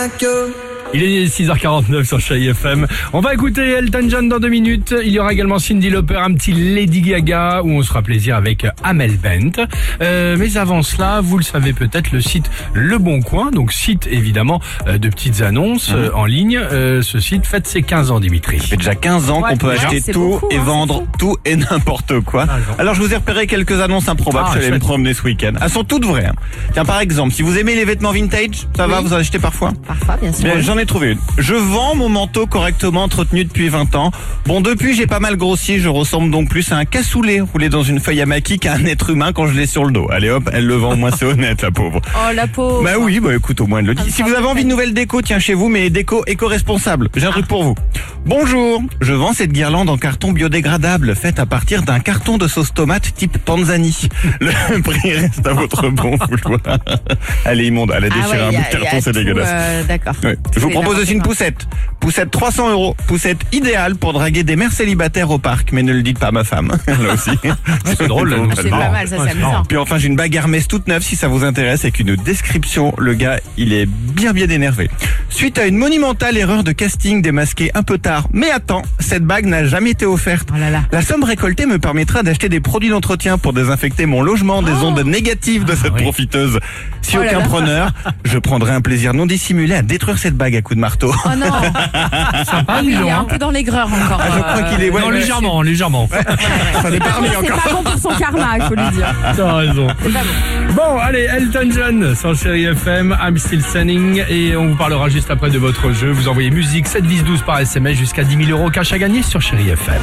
like you. Il est 6h49 sur Chai FM. On va écouter Elton John dans deux minutes. Il y aura également Cindy Lauper, un petit Lady Gaga où on se fera plaisir avec Amel Bent. Euh, mais avant cela, vous le savez peut-être, le site Le Bon Coin, donc site évidemment euh, de petites annonces euh, en ligne. Euh, ce site fête ses 15 ans, Dimitri. Ça fait déjà 15 ans Ouais, qu'on peut acheter tout beaucoup, et hein, vendre tout et n'importe quoi. Ah. Alors je vous ai repéré quelques annonces improbables. Ah, allé me promener ce week-end. Elles sont toutes vraies. hein. Tiens par exemple, si vous aimez les vêtements vintage, ça va, vous en achetez parfois Parfois, bien sûr. Bien, ai trouvé une. Je vends mon manteau correctement entretenu depuis 20 ans. Bon, depuis, j'ai pas mal grossi. Je ressemble donc plus à un cassoulet roulé dans une feuille à maquis qu'à un être humain quand je l'ai sur le dos. Allez hop, elle le vend. Au moins, c'est honnête, la pauvre. Oh, la peau. Bah oui, bah écoute, au moins elle le dit. me Si vous avez envie de nouvelles déco, tiens chez vous, mais déco éco-responsable. J'ai un truc pour vous. Bonjour, je vends cette guirlande en carton biodégradable, faite à partir d'un carton de sauce tomate type Tanzanie. Le prix reste à votre bon vouloir. Elle est immonde, elle a Ah déchiré ouais, un bout de carton, c'est dégueulasse. euh, D'accord. Ouais. Je vous propose aussi une poussette. Poussette 300 euros. Poussette idéale pour draguer des mères célibataires au parc, mais ne le dites pas à ma femme. Là aussi. C'est drôle, C'est pas mal, ça, c'est amusant. puis enfin, j'ai une bague Hermès toute neuve si ça vous intéresse avec une description. Le gars, il est bien bien énervé. Suite à une monumentale erreur de casting démasquée un peu tard, mais attends, cette bague n'a jamais été offerte. Oh là là. La somme récoltée me permettra d'acheter des produits d'entretien pour désinfecter mon logement des ondes négatives de cette oui. profiteuse. Si Oh aucun là. preneur, je prendrai un plaisir non dissimulé à détruire cette bague à coups de marteau. Oh non. Sympa, dis Il est un peu dans l'aigreur encore. Ah, je crois qu'il est- ouais, non, ouais, légèrement, légèrement. Ça n'est pas remis C'est encore. pas bon pour son karma, il faut lui dire. T'as raison. Pas bon. Bon, allez, Elton John sur Chéri FM, I'm Still Standing, et on vous parlera juste après de votre jeu. Vous envoyez musique 7 10 12 par SMS jusqu'à 10 000 euros cash à gagner sur Chéri FM.